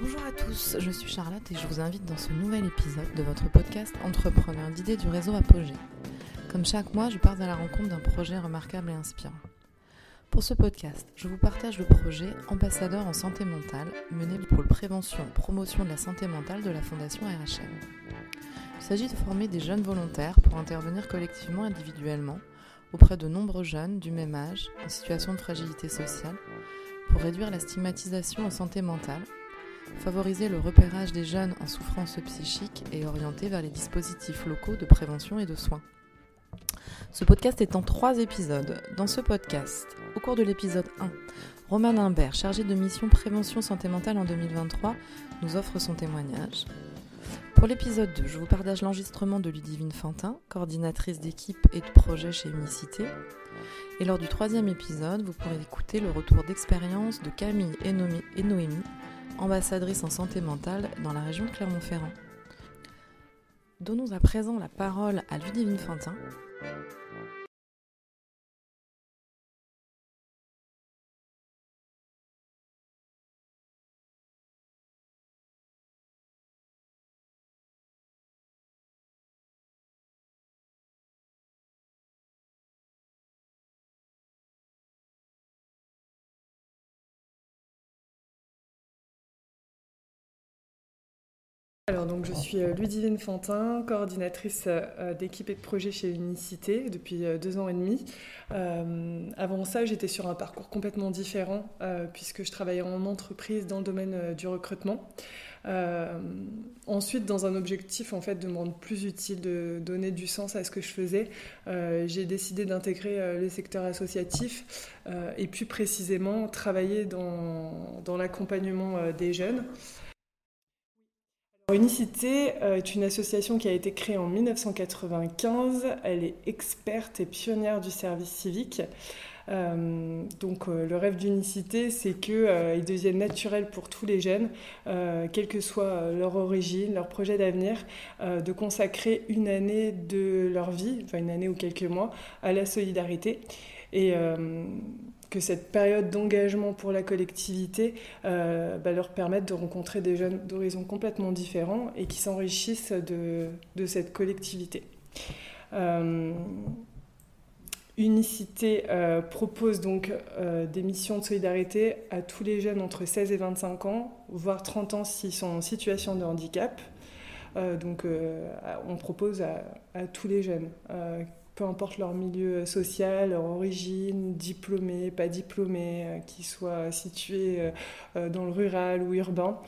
Bonjour à tous, je suis Charlotte et je vous invite dans ce nouvel épisode de votre podcast Entrepreneur d'idées du réseau Apogée. Comme chaque mois, je pars à la rencontre d'un projet remarquable et inspirant. Pour ce podcast, je vous partage le projet Ambassadeur en santé mentale mené pour le prévention promotion de la santé mentale de la Fondation RHM. Il s'agit de former des jeunes volontaires pour intervenir collectivement et individuellement auprès de nombreux jeunes du même âge en situation de fragilité sociale pour réduire la stigmatisation en santé mentale favoriser le repérage des jeunes en souffrance psychique et orienter vers les dispositifs locaux de prévention et de soins. Ce podcast est en trois épisodes. Dans ce podcast, au cours de l'épisode 1, Roman Imbert, chargé de mission prévention santé mentale en 2023, nous offre son témoignage. Pour l'épisode 2, je vous partage l'enregistrement de Ludivine Fantin, coordinatrice d'équipe et de projet chez Unicité. Et lors du troisième épisode, vous pourrez écouter le retour d'expérience de Camille et Noémie, ambassadrice en santé mentale dans la région de Clermont-Ferrand. Donnons à présent la parole à Ludivine Fantin, Alors donc je suis euh, Ludivine Fantin, coordinatrice euh, d'équipe et de projet chez Unicité depuis euh, deux ans et demi. avant ça, j'étais sur un parcours complètement différent puisque je travaillais en entreprise dans le domaine du recrutement. ensuite, dans un objectif en fait de me rendre plus utile, de donner du sens à ce que je faisais, j'ai décidé d'intégrer le secteur associatif et plus précisément travailler dans, dans l'accompagnement des jeunes. Unicité euh, est une association qui a été créée en 1995. Elle est experte et pionnière du service civique. Euh, donc euh, le rêve d'unicité, c'est qu'il devienne naturel pour tous les jeunes, quelle que soit leur origine, leur projet d'avenir, de consacrer une année de leur vie, enfin une année ou quelques mois, à la solidarité. Que cette période d'engagement pour la collectivité euh, bah, leur permette de rencontrer des jeunes d'horizons complètement différents et qui s'enrichissent de, cette collectivité. Euh, Unicité euh, propose donc des missions de solidarité à tous les jeunes entre 16 et 25 ans, voire 30 ans s'ils sont en situation de handicap. donc on propose à, à tous les jeunes peu importe leur milieu social, leur origine, diplômés, pas diplômés, euh, qu'ils soient situés euh, euh, dans le rural ou urbain.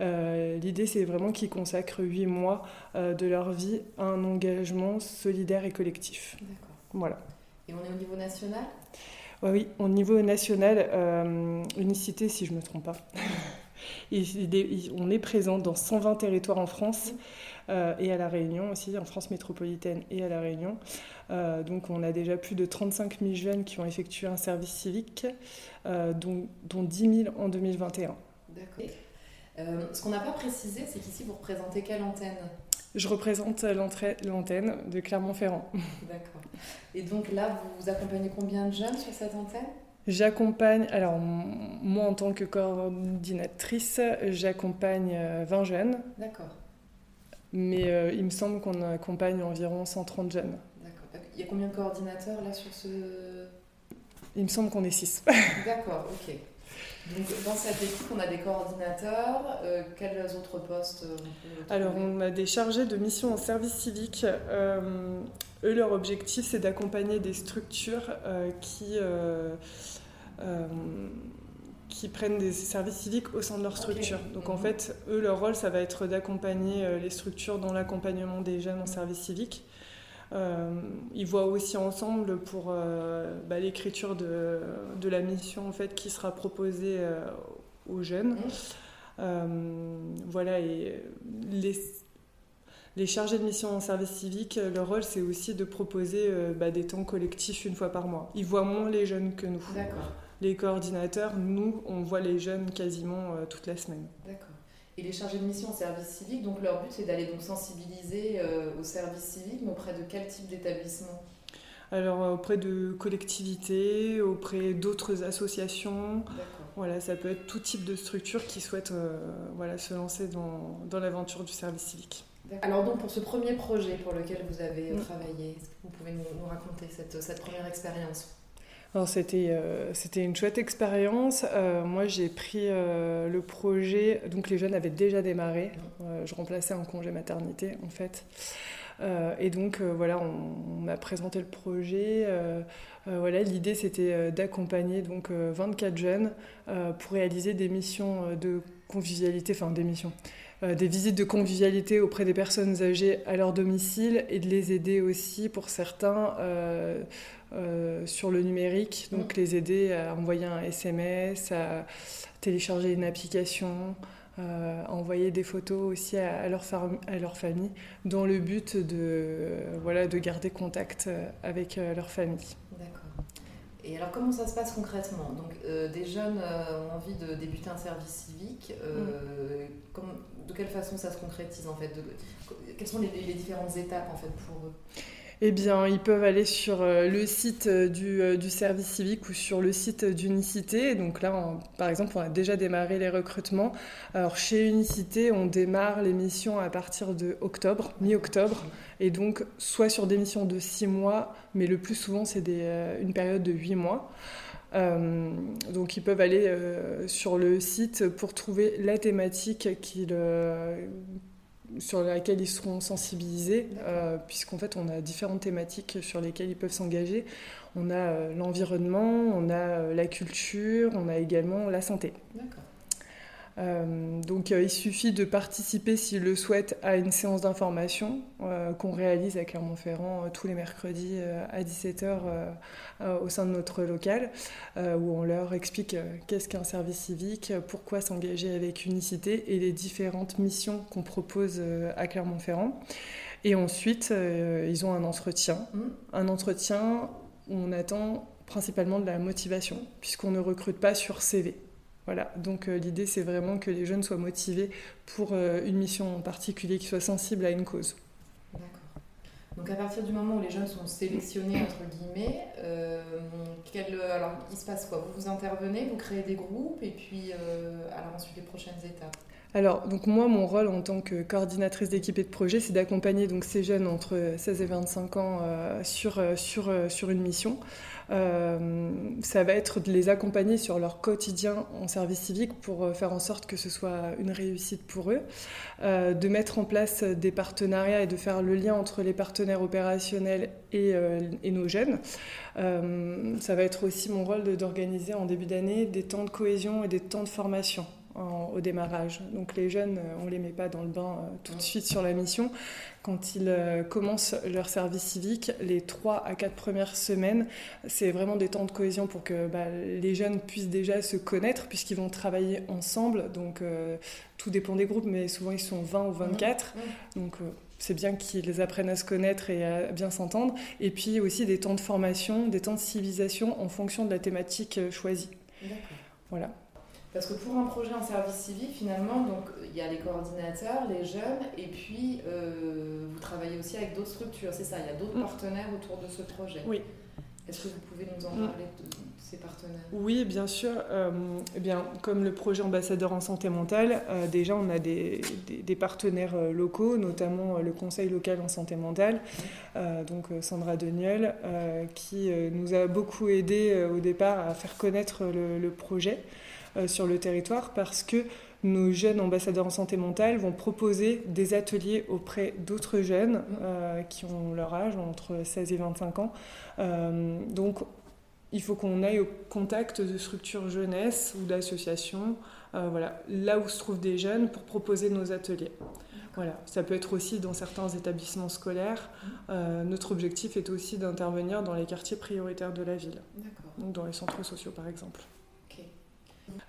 L'idée, c'est vraiment qu'ils consacrent huit mois de leur vie à un engagement solidaire et collectif. D'accord. Voilà. Et on est au niveau national? Oui, au niveau national, unicité si je ne me trompe pas. on est présent dans 120 territoires en France. Mmh. Euh, et à La Réunion aussi, en France métropolitaine et à La Réunion. Euh, donc on a déjà plus de 35 000 jeunes qui ont effectué un service civique, euh, dont, dont 10 000 en 2021. D'accord. ce qu'on n'a pas précisé, c'est qu'ici vous représentez quelle antenne? Je représente l'antenne de Clermont-Ferrand. D'accord. Et donc là, vous accompagnez combien de jeunes sur cette antenne? J'accompagne, alors moi en tant que coordinatrice, j'accompagne 20 jeunes. D'accord. Mais euh, il me semble qu'on accompagne environ 130 jeunes. Il y a combien de coordinateurs là sur ce. Il me semble qu'on est 6. D'accord, ok. Donc dans cette équipe, on a des coordinateurs. Euh, quels autres postes euh, Alors on a des chargés de mission en service civique. eux, leur objectif, c'est d'accompagner des structures qui qui prennent des services civiques au sein de leur structure. Donc en mhm. fait, eux, leur rôle, ça va être d'accompagner euh, les structures dans l'accompagnement des jeunes en service civique. Euh, ils voient aussi ensemble pour euh, bah, l'écriture de, de, la mission en fait, qui sera proposée aux jeunes. Mhm. voilà, et les, les chargés de mission en service civique, leur rôle, c'est aussi de proposer bah, des temps collectifs une fois par mois. Ils voient moins les jeunes que nous. Les coordinateurs, nous, on voit les jeunes quasiment euh, toute la semaine. D'accord. Et les chargés de mission en service civique, donc leur but c'est d'aller donc sensibiliser euh, au service civique, mais auprès de quel type d'établissement? Alors euh, auprès de collectivités, auprès d'autres associations. D'accord. Voilà, ça peut être tout type de structure qui souhaite voilà, se lancer dans, dans l'aventure du service civique. Alors donc pour ce premier projet pour lequel vous avez mm. travaillé, est-ce que vous pouvez nous, raconter cette, cette première expérience? C'était, euh, c'était une chouette expérience. Euh, moi, j'ai pris euh, le projet. Donc, les jeunes avaient déjà démarré. je remplaçais un congé maternité, en fait. et donc, voilà, on, m'a présenté le projet. voilà, l'idée, c'était d'accompagner donc 24 jeunes pour réaliser des missions de convivialité, enfin des missions, des visites de convivialité auprès des personnes âgées à leur domicile et de les aider aussi pour certains euh, euh, sur le numérique, donc mm. les aider à envoyer un SMS, à télécharger une application, à envoyer des photos aussi à, leur, à leur famille dans le but de, voilà, de garder contact avec leur famille. D'accord. Et alors, comment ça se passe concrètement? Donc, euh, des jeunes euh, ont envie de débuter un service civique. Euh, mm. de quelle façon ça se concrétise en fait? Quelles sont les, les, différentes étapes en fait pour eux? Eh bien, ils peuvent aller sur euh, le site euh, euh, du, service civique ou sur le site d'Unicité. Donc là, par exemple, on a déjà démarré les recrutements. Alors chez Unicité, on démarre les missions à partir de octobre, mi-octobre, et donc soit sur des missions de six mois, mais le plus souvent c'est une période de huit mois. donc ils peuvent aller sur le site pour trouver la thématique qu'ils sur laquelle ils seront sensibilisés, euh, puisqu'en fait on a différentes thématiques sur lesquelles ils peuvent s'engager. On a euh, l'environnement, on a euh, la culture, on a également la santé. Euh, donc euh, il suffit de participer s'il le souhaite à une séance d'information euh, qu'on réalise à Clermont-Ferrand tous les mercredis à 17h au sein de notre local où on leur explique qu'est-ce qu'un service civique, pourquoi s'engager avec Unicité et les différentes missions qu'on propose à Clermont-Ferrand. Et ensuite, ils ont un entretien. Mmh. Un entretien où on attend principalement de la motivation puisqu'on ne recrute pas sur CV. Voilà, donc euh, l'idée c'est vraiment que les jeunes soient motivés pour euh, une mission en particulier, qu'ils soient sensibles à une cause. D'accord. Donc à partir du moment où les jeunes sont sélectionnés, entre guillemets, euh, alors il se passe quoi? Vous vous intervenez, vous créez des groupes et puis alors ensuite les prochaines étapes? Alors, donc moi, mon rôle en tant que coordinatrice d'équipe et de projet, c'est d'accompagner donc ces jeunes entre 16 et 25 ans sur, sur, sur une mission. Euh, ça va être de les accompagner sur leur quotidien en service civique pour euh, faire en sorte que ce soit une réussite pour eux, euh, de mettre en place des partenariats et de faire le lien entre les partenaires opérationnels et, et nos jeunes. ça va être aussi mon rôle d'organiser en début d'année des temps de cohésion et des temps de formation au démarrage. Donc les jeunes, euh, on ne les met pas dans le bain euh, tout de suite sur la mission. Quand ils euh, commencent leur service civique, les trois à quatre premières semaines, c'est vraiment des temps de cohésion pour que bah, les jeunes puissent déjà se connaître puisqu'ils vont travailler ensemble. Donc tout dépend des groupes, mais souvent ils sont 20 ou 24. Donc c'est bien qu'ils apprennent à se connaître et à bien s'entendre. Et puis aussi des temps de formation, des temps de civilisation en fonction de la thématique choisie. Voilà. Parce que pour un projet en service civique, finalement, donc il y a les coordinateurs, les jeunes, et puis euh, vous travaillez aussi avec d'autres structures, c'est ça Il y a d'autres mm. partenaires autour de ce projet. Oui. Est-ce que vous pouvez nous en parler de, ces partenaires? Oui, bien sûr. Euh, eh bien, comme le projet ambassadeur en santé mentale, euh, déjà on a des, des, partenaires locaux, notamment le Conseil local en santé mentale, mm. donc Sandra Deniel, qui nous a beaucoup aidé au départ à faire connaître le, le projet. Euh, sur le territoire parce que nos jeunes ambassadeurs en santé mentale vont proposer des ateliers auprès d'autres jeunes euh, qui ont leur âge, entre 16 et 25 ans. Euh, donc, il faut qu'on aille au contact de structures jeunesse ou d'associations, voilà, là où se trouvent des jeunes pour proposer nos ateliers. Voilà, ça peut être aussi dans certains établissements scolaires. notre objectif est aussi d'intervenir dans les quartiers prioritaires de la ville, donc dans les centres sociaux par exemple.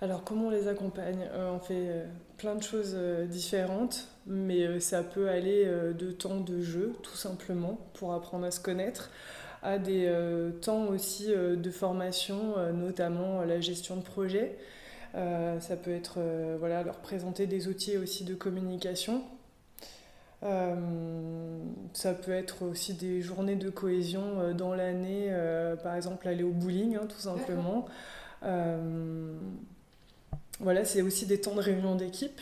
Alors comment on les accompagne euh, On fait euh, plein de choses euh, différentes, mais ça peut aller de temps de jeu, tout simplement, pour apprendre à se connaître, à des temps aussi de formation, notamment la gestion de projet. ça peut être voilà, leur présenter des outils aussi de communication. ça peut être aussi des journées de cohésion dans l'année, par exemple aller au bowling, hein, tout simplement. Voilà, c'est aussi des temps de réunion d'équipe.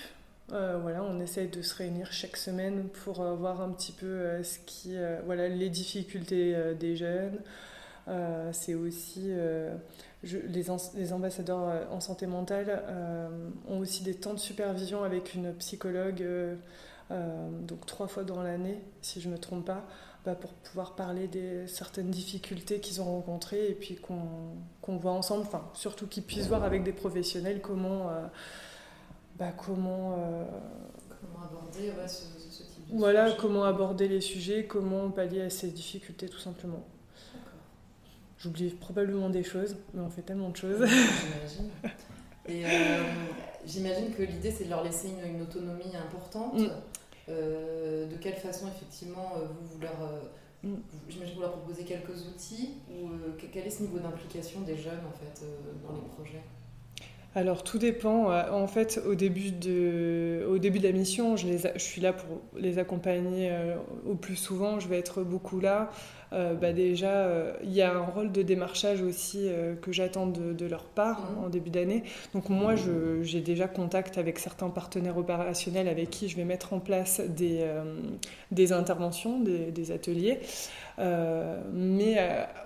voilà, on essaye de se réunir chaque semaine pour voir un petit peu ce qui, voilà, les difficultés des jeunes. c'est aussi les, les, ambassadeurs en santé mentale ont aussi des temps de supervision avec une psychologue, donc trois fois dans l'année, si je ne me trompe pas, pour pouvoir parler des certaines difficultés qu'ils ont rencontrées et puis qu'on voit ensemble, enfin surtout qu'ils puissent voir avec des professionnels comment euh, bah, comment, euh, comment aborder ce, type de voilà comment aborder les sujets, comment pallier à ces difficultés tout simplement. J'oublie probablement des choses, mais on fait tellement de choses. J'imagine. Et euh, j'imagine que l'idée c'est de leur laisser une, autonomie importante. Mm. Euh, de quelle façon, effectivement, euh, vous, vous leur. Euh, mm. J'imagine vous leur proposez quelques outils ou quel est ce niveau d'implication des jeunes en fait dans les projets? Alors tout dépend. En fait, au début de, au début de la mission, je, les, je suis là pour les accompagner au plus souvent. Je vais être beaucoup là. Euh, bah déjà, euh, il y a un rôle de démarchage aussi euh, que j'attends de, leur part mhm. en début d'année. Donc moi, j'ai déjà contact avec certains partenaires opérationnels avec qui je vais mettre en place des, interventions, des, ateliers. mais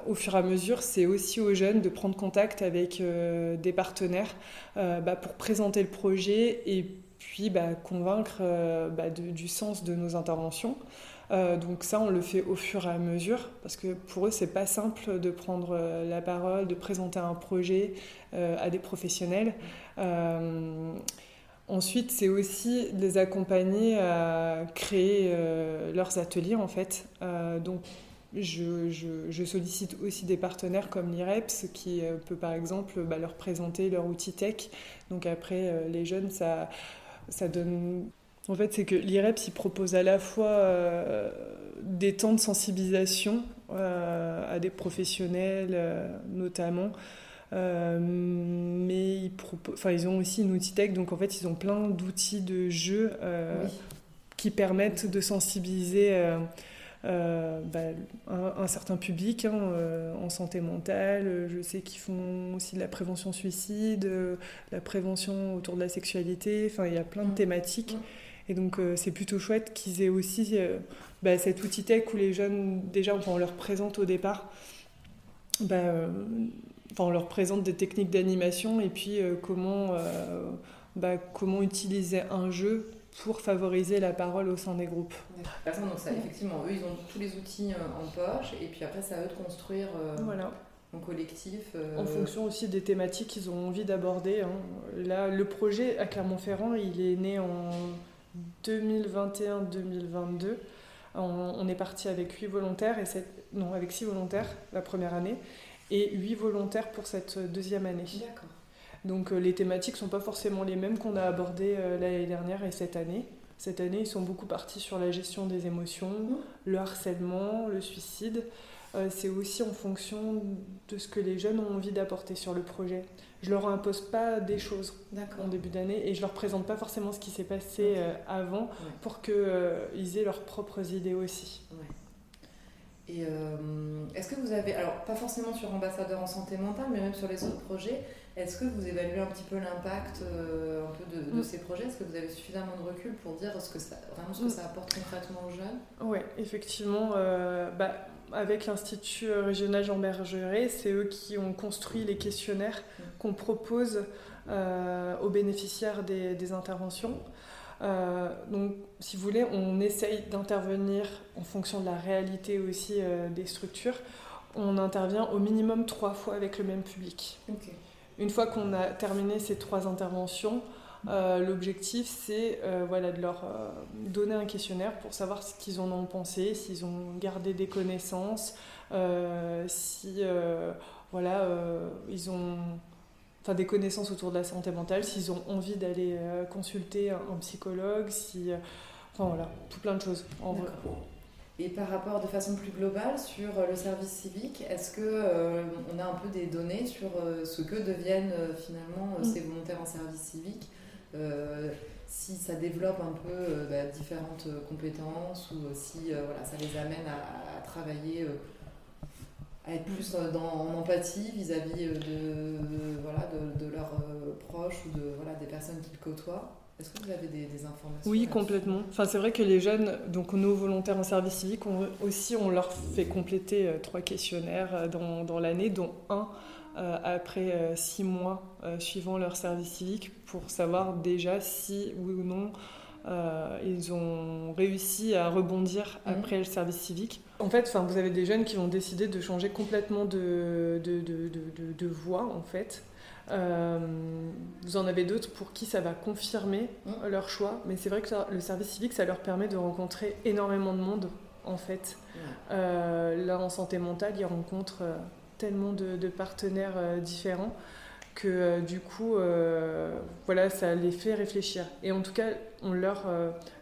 au fur et à mesure, c'est aussi aux jeunes de prendre contact avec des partenaires bah, pour présenter le projet et puis bah, convaincre du sens de nos interventions. Euh, donc ça, on le fait au fur et à mesure, parce que pour eux, c'est pas simple de prendre euh, la parole, de présenter un projet euh, à des professionnels. ensuite, c'est aussi de les accompagner à créer leurs ateliers, en fait. donc, je, sollicite aussi des partenaires comme l'IREPS qui peut par exemple bah, leur présenter leur outil tech. Donc après, les jeunes, ça, ça donne en fait, c'est que l'IREPS, il propose à la fois euh, des temps de sensibilisation euh, à des professionnels, euh, notamment, mais ils, enfin, ils ont aussi une outil tech, donc en fait, ils ont plein d'outils de jeu qui permettent de sensibiliser bah, un, certain public hein, en santé mentale. Je sais qu'ils font aussi de la prévention suicide, la prévention autour de la sexualité. Enfin, il y a plein de mmh. thématiques. Et donc, euh, c'est plutôt chouette qu'ils aient aussi euh, bah, cet outil tech où les jeunes, déjà, on leur présente au départ, bah, euh, on leur présente des techniques d'animation et puis comment, bah, comment utiliser un jeu pour favoriser la parole au sein des groupes. Donc ça, effectivement, eux, ils ont tous les outils en poche, et puis après, c'est à eux de construire voilà. en collectif. En fonction aussi des thématiques qu'ils ont envie d'aborder. Hein. Là, le projet à Clermont-Ferrand, il est né en 2021-2022, on, est parti avec 8 volontaires, et non, avec 6 volontaires la première année, et 8 volontaires pour cette deuxième année. D'accord. Donc euh, les thématiques ne sont pas forcément les mêmes qu'on a abordées euh, l'année dernière et cette année. Cette année, ils sont beaucoup partis sur la gestion des émotions, mmh. le harcèlement, le suicide. Euh, c'est aussi en fonction de ce que les jeunes ont envie d'apporter sur le projet. Je leur impose pas des choses en début d'année et je leur présente pas forcément ce qui s'est passé euh, avant pour qu'ils euh, aient leurs propres idées aussi. Et est-ce que vous avez, alors pas forcément sur ambassadeur en santé mentale, mais même sur les autres projets, est-ce que vous évaluez un petit peu l'impact un peu de, mm. ces projets? Est-ce que vous avez suffisamment de recul pour dire ce que ça, vraiment ce que mm. ça apporte concrètement aux jeunes? Oui, effectivement. bah, avec l'Institut régional Jean Bergeret, c'est eux qui ont construit les questionnaires qu'on propose euh, aux bénéficiaires des, interventions. Euh, donc, si vous voulez, on essaye d'intervenir en fonction de la réalité aussi euh, des structures. On intervient au minimum trois fois avec le même public. Une fois qu'on a terminé ces trois interventions, l'objectif, c'est euh, voilà, de leur euh, donner un questionnaire pour savoir ce qu'ils en ont pensé, s'ils ont gardé des connaissances, si voilà, ils ont enfin, des connaissances autour de la santé mentale, s'ils ont envie d'aller consulter un, psychologue, si, enfin voilà, tout plein de choses en vrai. Et par rapport de façon plus globale sur le service civique, est-ce que on a un peu des données sur ce que deviennent finalement mm. ces volontaires en service civique? euh, si ça développe un peu euh, bah, différentes euh, compétences ou si voilà, ça les amène à, travailler à être plus dans, en empathie vis-à-vis de, voilà, de, de leurs proches ou de, voilà, des personnes qu'ils côtoient est-ce que vous avez des, informations Oui, complètement. Enfin, c'est vrai que les jeunes, donc nos volontaires en service civique, aussi, on leur fait compléter euh, trois questionnaires euh, dans, dans l'année, dont un euh, après six mois suivant leur service civique, pour savoir déjà si, oui ou non, ils ont réussi à rebondir mmh. après le service civique. En fait, vous avez des jeunes qui vont décider de changer complètement de, de, de, de, de voie, en fait. Euh, vous en avez d'autres pour qui ça va confirmer mmh. leur choix, mais c'est vrai que le service civique, ça leur permet de rencontrer énormément de monde, en fait. Euh, là, en santé mentale, ils rencontrent euh, tellement de, partenaires différents que du coup, voilà, ça les fait réfléchir. Et en tout cas, on leur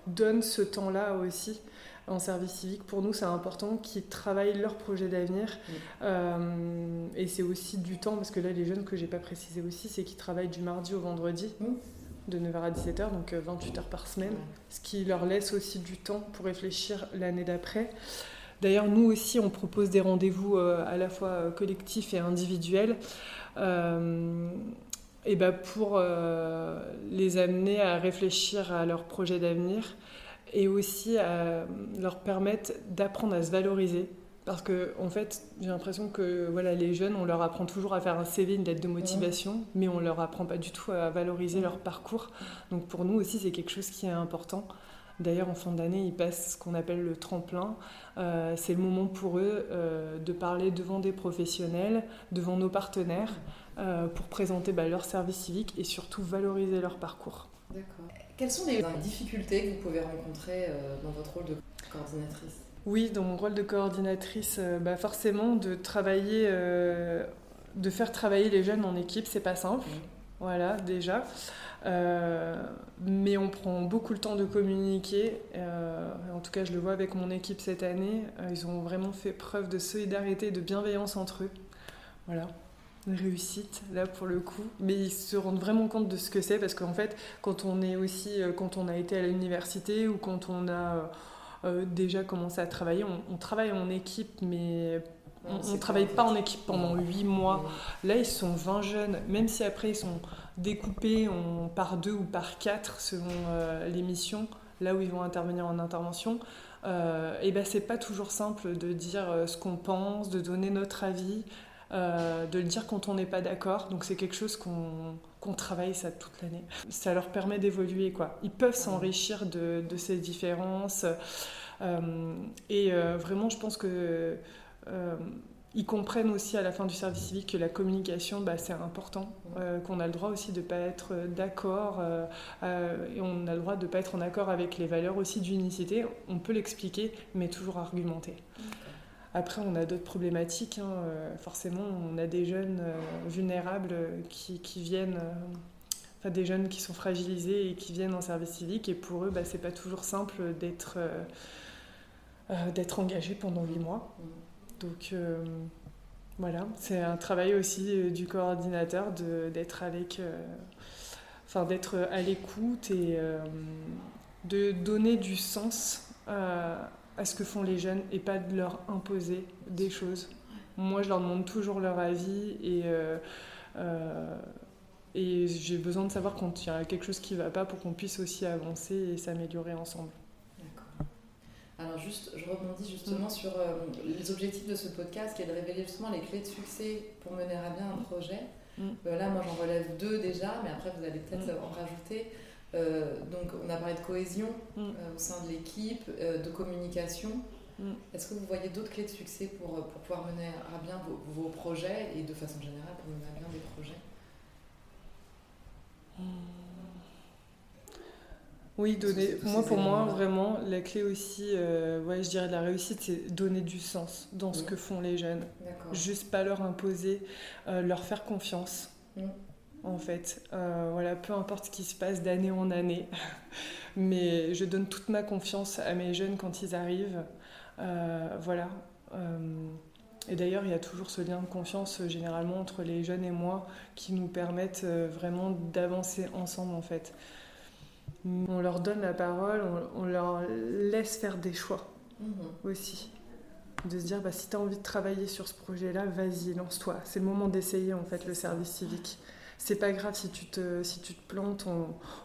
donne ce temps-là aussi en service civique, pour nous, c'est important qu'ils travaillent leur projet d'avenir. Euh, et c'est aussi du temps, parce que là, les jeunes que j'ai pas précisé aussi, c'est qu'ils travaillent du mardi au vendredi. de 9h à 17h, donc 28 euh, heures par semaine, ce qui leur laisse aussi du temps pour réfléchir l'année d'après. D'ailleurs, nous aussi, on propose des rendez-vous euh, à la fois collectifs et individuels. et ben pour les amener à réfléchir à leur projet d'avenir, et aussi à leur permettre d'apprendre à se valoriser. Parce que, en fait, j'ai l'impression que voilà, les jeunes, on leur apprend toujours à faire un CV, une lettre de motivation, mais on leur apprend pas du tout à valoriser leur parcours. Donc pour nous aussi, c'est quelque chose qui est important. D'ailleurs, en fin d'année, ils passent ce qu'on appelle le tremplin. Euh, c'est le moment pour eux euh, de parler devant des professionnels, devant nos partenaires, euh, pour présenter bah, leur service civique et surtout valoriser leur parcours. D'accord. Quelles sont les difficultés que vous pouvez rencontrer dans votre rôle de coordinatrice? Oui, dans mon rôle de coordinatrice, bah forcément, de travailler, de faire travailler les jeunes en équipe, c'est pas simple. Voilà, déjà. mais on prend beaucoup le temps de communiquer. en tout cas, je le vois avec mon équipe cette année. ils ont vraiment fait preuve de solidarité et de bienveillance entre eux. Voilà réussite là pour le coup mais ils se rendent vraiment compte de ce que c'est parce qu'en fait quand on est aussi euh, quand on a été à l'université ou quand on a euh, euh, déjà commencé à travailler on, travaille en équipe mais on ne travaille pas en équipe pendant 8 mois là ils sont 20 jeunes même si après ils sont découpés on, par deux ou par quatre selon les missions là où ils vont intervenir en intervention et ben c'est pas toujours simple de dire ce qu'on pense de donner notre avis euh, de le dire quand on n'est pas d'accord. Donc c'est quelque chose qu'on travaille ça toute l'année. Ça leur permet d'évoluer. quoi. Ils peuvent s'enrichir de, ces différences. Euh, et euh, vraiment, je pense que ils comprennent aussi à la fin du service civique que la communication, bah, c'est important, qu'on a le droit aussi de ne pas être d'accord, et on a le droit de ne pas être en accord avec les valeurs aussi d'unicité. On peut l'expliquer, mais toujours argumenter. Après, on a d'autres problématiques. Hein. Euh, forcément, on a des jeunes euh, vulnérables qui, viennent, euh, enfin des jeunes qui sont fragilisés et qui viennent en service civique. Et pour eux, bah, c'est pas toujours simple d'être d'être engagés pendant huit mois. Donc voilà, c'est un travail aussi du coordinateur d'être avec, enfin d'être à l'écoute et de donner du sens à ce que font les jeunes et pas de leur imposer des choses. Moi, je leur demande toujours leur avis euh, euh, et j'ai besoin de savoir quand il y a quelque chose qui ne va pas pour qu'on puisse aussi avancer et s'améliorer ensemble. Alors, juste, je rebondis justement mm. sur euh, les objectifs de ce podcast qui est de révéler justement les clés de succès pour mener à bien un projet. Mm. là, moi, j'en relève deux déjà, mais après, vous allez peut-être mm. en rajouter. Euh, donc on a parlé de cohésion mm. euh, au sein de l'équipe, euh, de communication. Mm. Est-ce que vous voyez d'autres clés de succès pour, pour pouvoir mener à bien vos, vos, projets et de façon générale pour mener à bien des projets? Oui, donner. Moi, pour moi, vraiment, la clé aussi, ouais, je dirais de la réussite, c'est donner du sens dans ce que font les jeunes. Juste pas leur imposer, leur faire confiance. En fait. Euh, voilà, peu importe ce qui se passe d'année en année. Mais je donne toute ma confiance à mes jeunes quand ils arrivent. Euh, voilà. Euh, et d'ailleurs, il y a toujours ce lien de confiance généralement entre les jeunes et moi qui nous permettent vraiment d'avancer ensemble en fait. On leur donne la parole, on, leur laisse faire des choix mhm. aussi. de se dire bah, si tu as envie de travailler sur ce projet-là, vas-y, lance-toi. C'est le moment d'essayer en fait le service civique. C'est pas grave si tu te, si tu te plantes,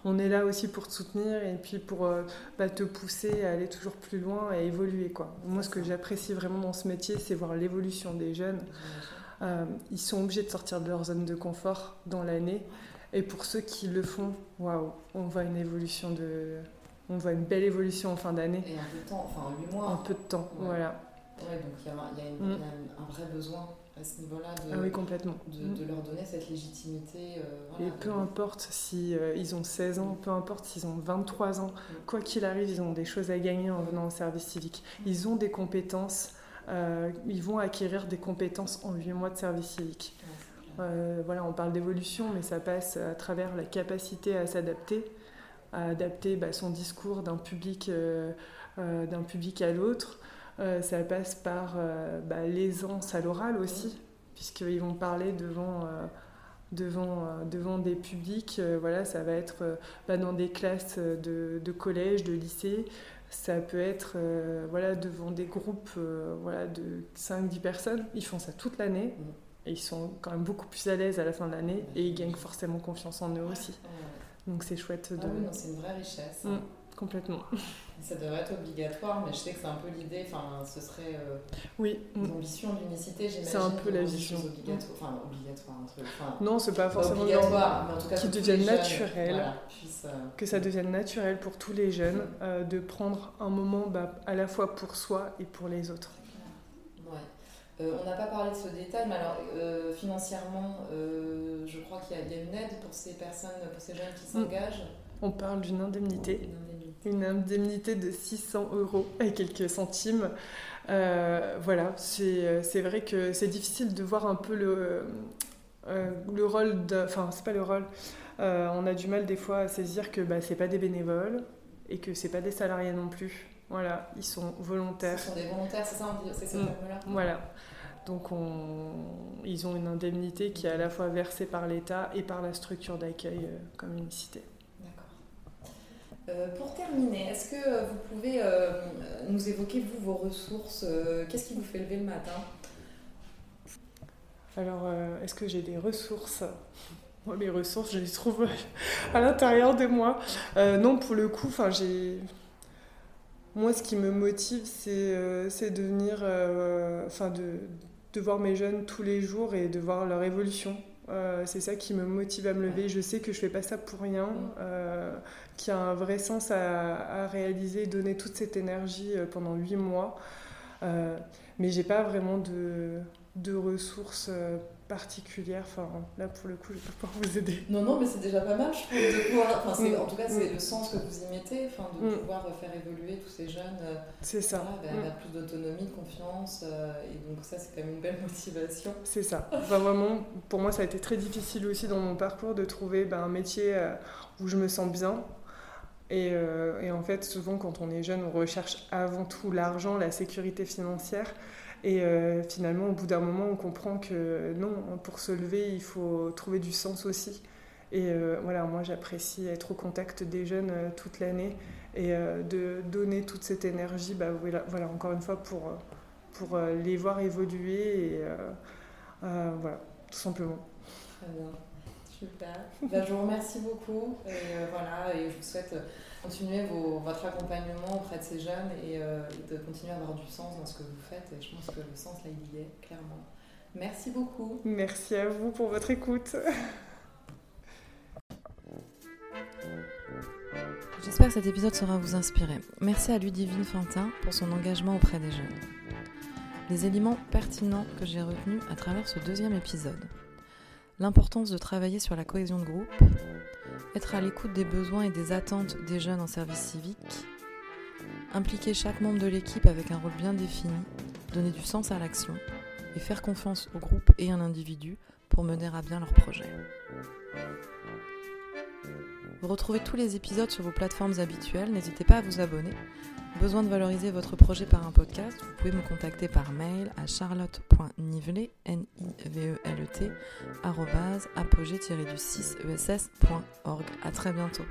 on, est là aussi pour te soutenir et puis pour euh, bah, te pousser à aller toujours plus loin et évoluer. Quoi. Moi, ce que j'apprécie vraiment dans ce métier, c'est voir l'évolution des jeunes. Euh, ils sont obligés de sortir de leur zone de confort dans l'année. Et pour ceux qui le font, waouh, on voit une évolution de, on voit une belle évolution en fin d'année. Et un peu de temps, enfin 8 mois. Un peu de temps, voilà. Ouais, donc il y, a, mm. un vrai besoin à ce niveau-là de, ah oui, complètement. De, mm. leur donner cette légitimité. Euh, et peu importe si euh, ils ont 16 ans, peu importe s'ils ont 23 ans, mm. quoi qu'il arrive, ils ont des choses à gagner en venant au service civique. Ils ont des compétences, euh, ils vont acquérir des compétences en 8 mois de service civique. Voilà, on parle d'évolution, mais ça passe à travers la capacité à s'adapter, à adapter bah, son discours d'un public, d'un public à l'autre, euh, ça passe par euh, bah, l'aisance à l'oral aussi, puisqu'ils vont parler devant, euh, devant, devant des publics. voilà, ça va être bah, dans des classes de, collège, de lycée. Ça peut être voilà, devant des groupes voilà, de 5-10 personnes. Ils font ça toute l'année. Et ils sont quand même beaucoup plus à l'aise à la fin de l'année et ils gagnent forcément confiance en eux aussi. Donc c'est chouette de. Ah oui, c'est une vraie richesse. Mm. Complètement. Ça devrait être obligatoire, mais je sais que c'est un peu l'idée, enfin, ce serait euh, oui. l'ambition d'unicité, j'imagine. C'est un peu la vision. Obligatoire, enfin, obligatoire, un truc. Enfin, non, c'est pas forcément obligatoire, mais en tout cas, qui devienne naturel, euh, que ça devienne naturel pour tous les jeunes euh, de prendre un moment bah, à la fois pour soi et pour les autres. Ouais. on n'a pas parlé de ce détail, mais alors financièrement, je crois qu'il y, a une aide pour ces personnes, pour ces jeunes qui mm. s'engagent. On parle d'une indemnité une indemnité de 600 euros et quelques centimes. Euh, voilà, euh, c'est vrai que c'est difficile de voir un peu le, euh, le rôle de... Enfin, c'est pas le rôle. on a du mal des fois à saisir que bah, c'est pas des bénévoles et que c'est pas des salariés non plus. Voilà, ils sont volontaires. Ce sont des volontaires, c'est ça, c'est ce mm. là Voilà. Donc ils ont une indemnité qui est à la fois versée par l'État et par la structure d'accueil comme unicité. Euh, pour terminer, est-ce que euh, vous pouvez euh, nous évoquer, vous, vos ressources Qu'est-ce qui vous fait lever le matin? Alors, est-ce que j'ai des ressources? Moi, mes ressources, je les trouve à l'intérieur de moi. non, pour le coup, j'ai... Moi, ce qui me motive, c'est de venir, enfin, de, de voir mes jeunes tous les jours et de voir leur évolution. Euh, c'est ça qui me motive à me lever. Je sais que je fais pas ça pour rien, mm. euh, qu'il y a un vrai sens à, réaliser, donner toute cette énergie euh, pendant huit mois. Euh, mais j'ai pas vraiment de, de ressources particulière. Enfin, là, pour le coup, je ne peux pas vous aider. Non, non, mais c'est déjà pas mal, je trouve, de pouvoir. Enfin, mm. En tout cas, c'est mm. le sens que vous y mettez, enfin, de mm. pouvoir faire évoluer tous ces jeunes. Euh, c'est ça. Voilà, plus d'autonomie, de confiance. Euh, et donc, ça, c'est quand même une belle motivation. C'est ça. Enfin, vraiment, pour moi, ça a été très difficile aussi dans mon parcours de trouver ben, un métier euh, où je me sens bien. Et, et, en fait, souvent, quand on est jeune, on recherche avant tout l'argent, la sécurité financière. Et euh, finalement, au bout d'un moment, on comprend que non, pour se lever, il faut trouver du sens aussi. Et euh, voilà, moi, j'apprécie être au contact des jeunes euh, toute l'année et de donner toute cette énergie, bah, voilà, encore une fois, pour, pour les voir évoluer. Et voilà, tout simplement. Très bien. Super. Bah, je vous remercie beaucoup. Et, voilà, et je vous souhaite continuer votre accompagnement auprès de ces jeunes euh, et, de continuer à avoir du sens dans ce que vous faites. Et je pense que le sens, là, il y est, clairement. Merci beaucoup. Merci à vous pour votre écoute. J'espère que cet épisode sera vous inspirer. Merci à Ludivine Fantin pour son engagement auprès des jeunes. Les éléments pertinents que j'ai retenus à travers ce deuxième épisode. L'importance de travailler sur la cohésion de groupe, être à l'écoute des besoins et des attentes des jeunes en service civique, impliquer chaque membre de l'équipe avec un rôle bien défini, donner du sens à l'action et faire confiance au groupe et à l'individu pour mener à bien leur projet. Vous retrouvez tous les épisodes sur vos plateformes habituelles, n'hésitez pas à vous abonner Besoin de valoriser votre projet par un podcast Vous pouvez me contacter par mail à charlotte.nivelet, n i v e l t apogée-du6ess.org. À très bientôt.